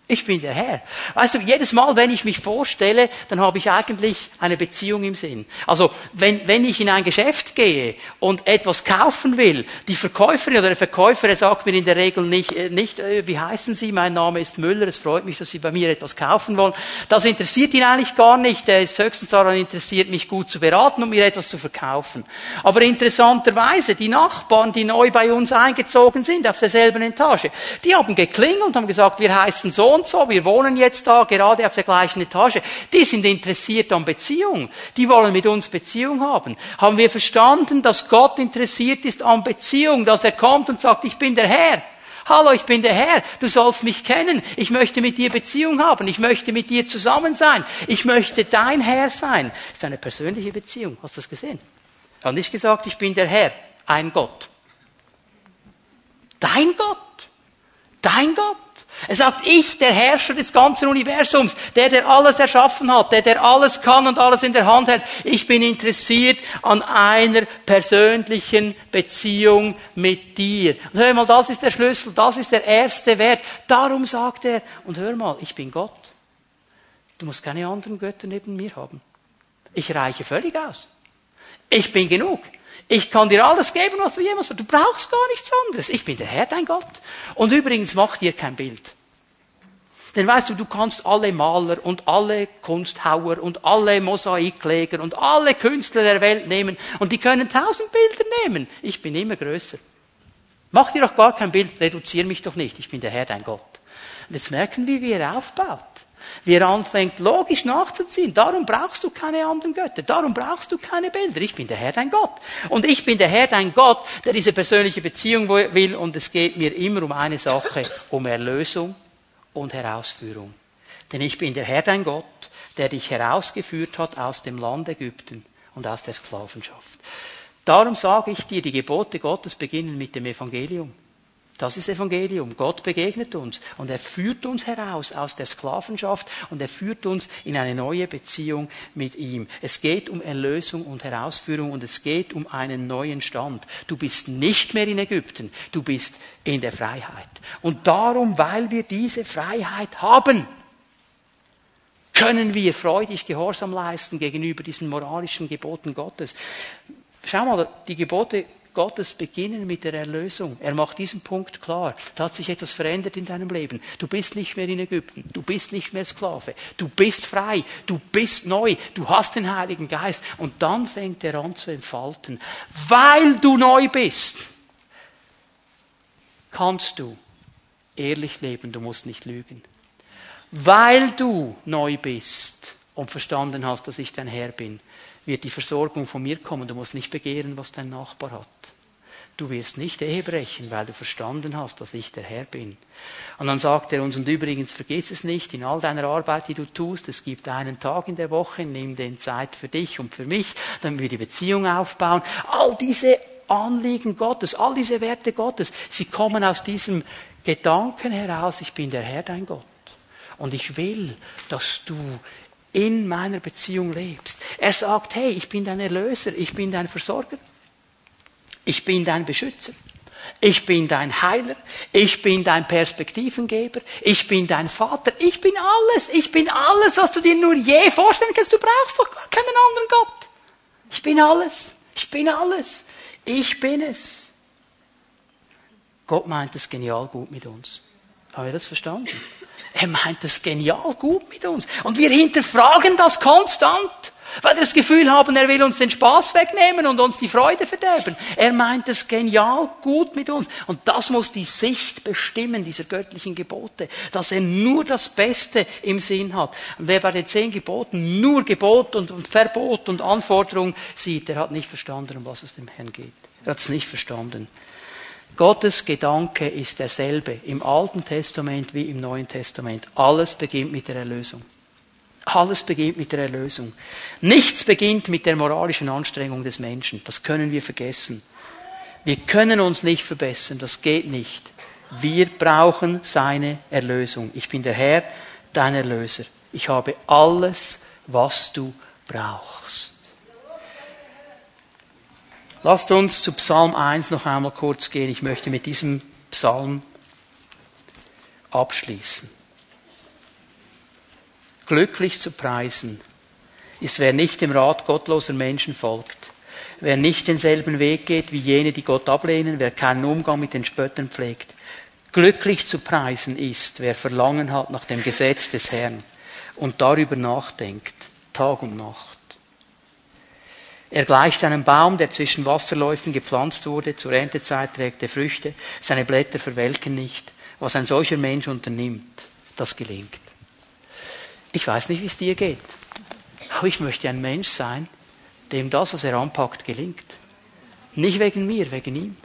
Ich bin der Herr. Weißt du, jedes Mal, wenn ich mich vorstelle, dann habe ich eigentlich eine Beziehung im Sinn. Also, wenn, wenn ich in ein Geschäft gehe und etwas kaufen will, die Verkäuferin oder der Verkäufer sagt mir in der Regel nicht, äh, nicht, äh, wie heißen Sie, mein Name ist Müller, es freut mich, dass Sie bei mir etwas kaufen wollen. Das interessiert ihn eigentlich gar nicht. Er ist höchstens daran interessiert, mich gut zu beraten und mir etwas zu verkaufen. Aber interessanterweise, die Nachbarn, die neu bei uns eingezogen sind, auf derselben Etage, die haben geklingelt und haben gesagt, wir heißen so und so, wir wohnen jetzt da gerade auf der gleichen Etage. Die sind interessiert an Beziehung. Die wollen mit uns Beziehung haben. Haben wir verstanden, dass Gott interessiert ist an Beziehung, dass er kommt und sagt, ich bin der Herr. Hallo, ich bin der Herr. Du sollst mich kennen. Ich möchte mit dir Beziehung haben. Ich möchte mit dir zusammen sein. Ich möchte dein Herr sein. Das ist eine persönliche Beziehung. Hast du das gesehen? Er hat nicht gesagt, ich bin der Herr. Ein Gott. Dein Gott. Dein Gott. Er sagt, ich, der Herrscher des ganzen Universums, der, der alles erschaffen hat, der, der alles kann und alles in der Hand hält, ich bin interessiert an einer persönlichen Beziehung mit dir. Und hör mal, das ist der Schlüssel, das ist der erste Wert. Darum sagt er, und hör mal, ich bin Gott. Du musst keine anderen Götter neben mir haben. Ich reiche völlig aus. Ich bin genug. Ich kann dir alles geben, was du jemals Du brauchst gar nichts anderes. Ich bin der Herr, dein Gott. Und übrigens, mach dir kein Bild. Denn weißt du, du kannst alle Maler und alle Kunsthauer und alle Mosaikleger und alle Künstler der Welt nehmen und die können tausend Bilder nehmen. Ich bin immer größer. Mach dir doch gar kein Bild, reduziere mich doch nicht. Ich bin der Herr, dein Gott. Und jetzt merken wir, wie er aufbaut wie er anfängt, logisch nachzuziehen. Darum brauchst du keine anderen Götter. Darum brauchst du keine Bilder. Ich bin der Herr, dein Gott. Und ich bin der Herr, dein Gott, der diese persönliche Beziehung will. Und es geht mir immer um eine Sache, [LAUGHS] um Erlösung und Herausführung. Denn ich bin der Herr, dein Gott, der dich herausgeführt hat aus dem Land Ägypten und aus der Sklavenschaft. Darum sage ich dir, die Gebote Gottes beginnen mit dem Evangelium. Das ist Evangelium. Gott begegnet uns und er führt uns heraus aus der Sklavenschaft und er führt uns in eine neue Beziehung mit ihm. Es geht um Erlösung und Herausführung und es geht um einen neuen Stand. Du bist nicht mehr in Ägypten, du bist in der Freiheit. Und darum, weil wir diese Freiheit haben, können wir freudig Gehorsam leisten gegenüber diesen moralischen Geboten Gottes. Schau mal, die Gebote Gottes beginnen mit der Erlösung. Er macht diesen Punkt klar. Da hat sich etwas verändert in deinem Leben. Du bist nicht mehr in Ägypten. Du bist nicht mehr Sklave. Du bist frei. Du bist neu. Du hast den Heiligen Geist. Und dann fängt er an zu entfalten. Weil du neu bist, kannst du ehrlich leben. Du musst nicht lügen. Weil du neu bist und verstanden hast, dass ich dein Herr bin, wird die Versorgung von mir kommen. Du musst nicht begehren, was dein Nachbar hat. Du wirst nicht Ehe brechen, weil du verstanden hast, dass ich der Herr bin. Und dann sagt er uns, und übrigens vergiss es nicht, in all deiner Arbeit, die du tust, es gibt einen Tag in der Woche, nimm den Zeit für dich und für mich, damit wir die Beziehung aufbauen. All diese Anliegen Gottes, all diese Werte Gottes, sie kommen aus diesem Gedanken heraus, ich bin der Herr, dein Gott. Und ich will, dass du in meiner Beziehung lebst. Er sagt, hey, ich bin dein Erlöser, ich bin dein Versorger, ich bin dein Beschützer. Ich bin dein Heiler, ich bin dein Perspektivengeber, ich bin dein Vater, ich bin alles, ich bin alles, was du dir nur je vorstellen kannst. Du brauchst doch gar keinen anderen Gott. Ich bin alles, ich bin alles, ich bin es. Gott meint es genial gut mit uns. Haben wir das verstanden? Er meint es genial gut mit uns. Und wir hinterfragen das konstant, weil wir das Gefühl haben, er will uns den Spaß wegnehmen und uns die Freude verderben. Er meint es genial gut mit uns. Und das muss die Sicht bestimmen, dieser göttlichen Gebote, dass er nur das Beste im Sinn hat. Und wer bei den zehn Geboten nur Gebot und Verbot und Anforderung sieht, der hat nicht verstanden, um was es dem Herrn geht. Er hat es nicht verstanden. Gottes Gedanke ist derselbe im Alten Testament wie im Neuen Testament. Alles beginnt mit der Erlösung. Alles beginnt mit der Erlösung. Nichts beginnt mit der moralischen Anstrengung des Menschen. Das können wir vergessen. Wir können uns nicht verbessern. Das geht nicht. Wir brauchen seine Erlösung. Ich bin der Herr, dein Erlöser. Ich habe alles, was du brauchst. Lasst uns zu Psalm 1 noch einmal kurz gehen. Ich möchte mit diesem Psalm abschließen. Glücklich zu preisen ist, wer nicht dem Rat gottloser Menschen folgt, wer nicht denselben Weg geht wie jene, die Gott ablehnen, wer keinen Umgang mit den Spöttern pflegt. Glücklich zu preisen ist, wer Verlangen hat nach dem Gesetz des Herrn und darüber nachdenkt, Tag und Nacht. Er gleicht einem Baum, der zwischen Wasserläufen gepflanzt wurde, zur Erntezeit trägt er Früchte, seine Blätter verwelken nicht. Was ein solcher Mensch unternimmt, das gelingt. Ich weiß nicht, wie es dir geht, aber ich möchte ein Mensch sein, dem das, was er anpackt, gelingt. Nicht wegen mir, wegen ihm.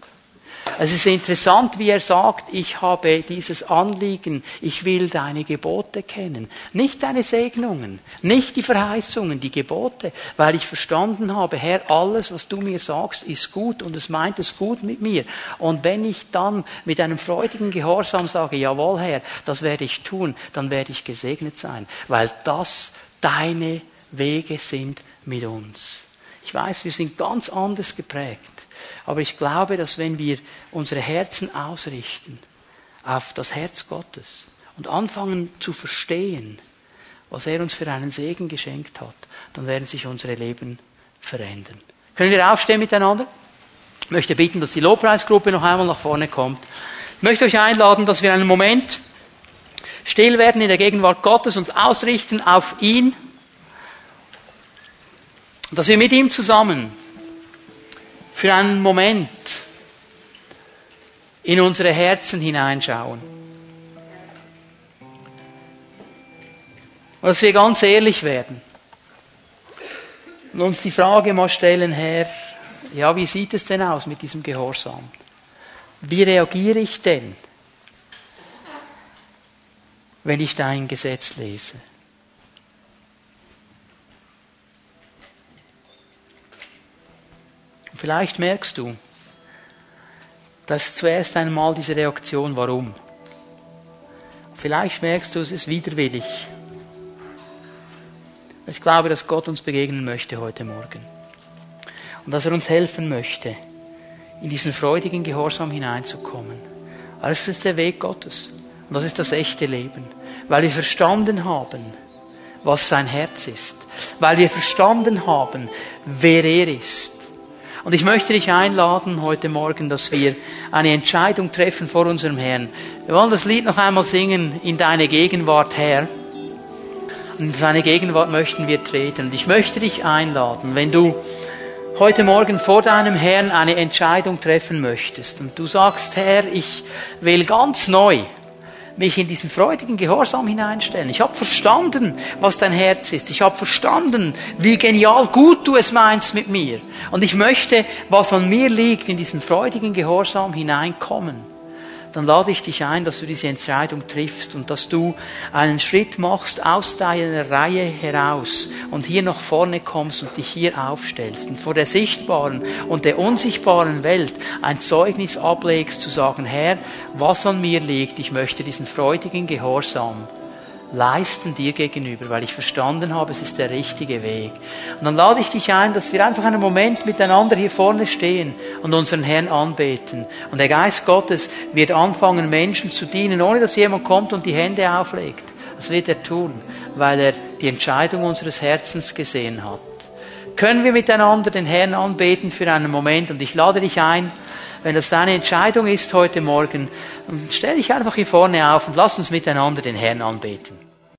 Es ist interessant, wie er sagt, ich habe dieses Anliegen, ich will deine Gebote kennen. Nicht deine Segnungen, nicht die Verheißungen, die Gebote, weil ich verstanden habe, Herr, alles, was du mir sagst, ist gut und es meint es gut mit mir. Und wenn ich dann mit einem freudigen Gehorsam sage, jawohl, Herr, das werde ich tun, dann werde ich gesegnet sein, weil das deine Wege sind mit uns. Ich weiß, wir sind ganz anders geprägt. Aber ich glaube, dass wenn wir unsere Herzen ausrichten auf das Herz Gottes und anfangen zu verstehen, was er uns für einen Segen geschenkt hat, dann werden sich unsere Leben verändern. Können wir aufstehen miteinander? Ich möchte bitten, dass die Lobpreisgruppe noch einmal nach vorne kommt. Ich möchte euch einladen, dass wir einen Moment still werden in der Gegenwart Gottes, uns ausrichten auf ihn, dass wir mit ihm zusammen für einen Moment in unsere Herzen hineinschauen. Und dass wir ganz ehrlich werden und uns die Frage mal stellen, Herr, ja, wie sieht es denn aus mit diesem Gehorsam? Wie reagiere ich denn, wenn ich dein Gesetz lese? Vielleicht merkst du, dass zuerst einmal diese Reaktion, warum? Vielleicht merkst du, es ist widerwillig. Ich glaube, dass Gott uns begegnen möchte heute Morgen. Und dass er uns helfen möchte, in diesen freudigen Gehorsam hineinzukommen. das ist der Weg Gottes. Und das ist das echte Leben. Weil wir verstanden haben, was sein Herz ist. Weil wir verstanden haben, wer er ist. Und ich möchte dich einladen heute Morgen, dass wir eine Entscheidung treffen vor unserem Herrn. Wir wollen das Lied noch einmal singen, in deine Gegenwart, Herr. In seine Gegenwart möchten wir treten. Und ich möchte dich einladen, wenn du heute Morgen vor deinem Herrn eine Entscheidung treffen möchtest und du sagst, Herr, ich will ganz neu mich in diesen freudigen Gehorsam hineinstellen. Ich habe verstanden, was dein Herz ist. Ich habe verstanden, wie genial gut du es meinst mit mir. Und ich möchte, was an mir liegt, in diesen freudigen Gehorsam hineinkommen dann lade ich dich ein, dass du diese Entscheidung triffst und dass du einen Schritt machst aus deiner Reihe heraus und hier nach vorne kommst und dich hier aufstellst und vor der sichtbaren und der unsichtbaren Welt ein Zeugnis ablegst, zu sagen, Herr, was an mir liegt, ich möchte diesen freudigen Gehorsam leisten dir gegenüber, weil ich verstanden habe, es ist der richtige Weg. Und dann lade ich dich ein, dass wir einfach einen Moment miteinander hier vorne stehen und unseren Herrn anbeten. Und der Geist Gottes wird anfangen, Menschen zu dienen, ohne dass jemand kommt und die Hände auflegt. Das wird er tun, weil er die Entscheidung unseres Herzens gesehen hat. Können wir miteinander den Herrn anbeten für einen Moment? Und ich lade dich ein, wenn das deine Entscheidung ist heute Morgen, stell dich einfach hier vorne auf und lass uns miteinander den Herrn anbeten.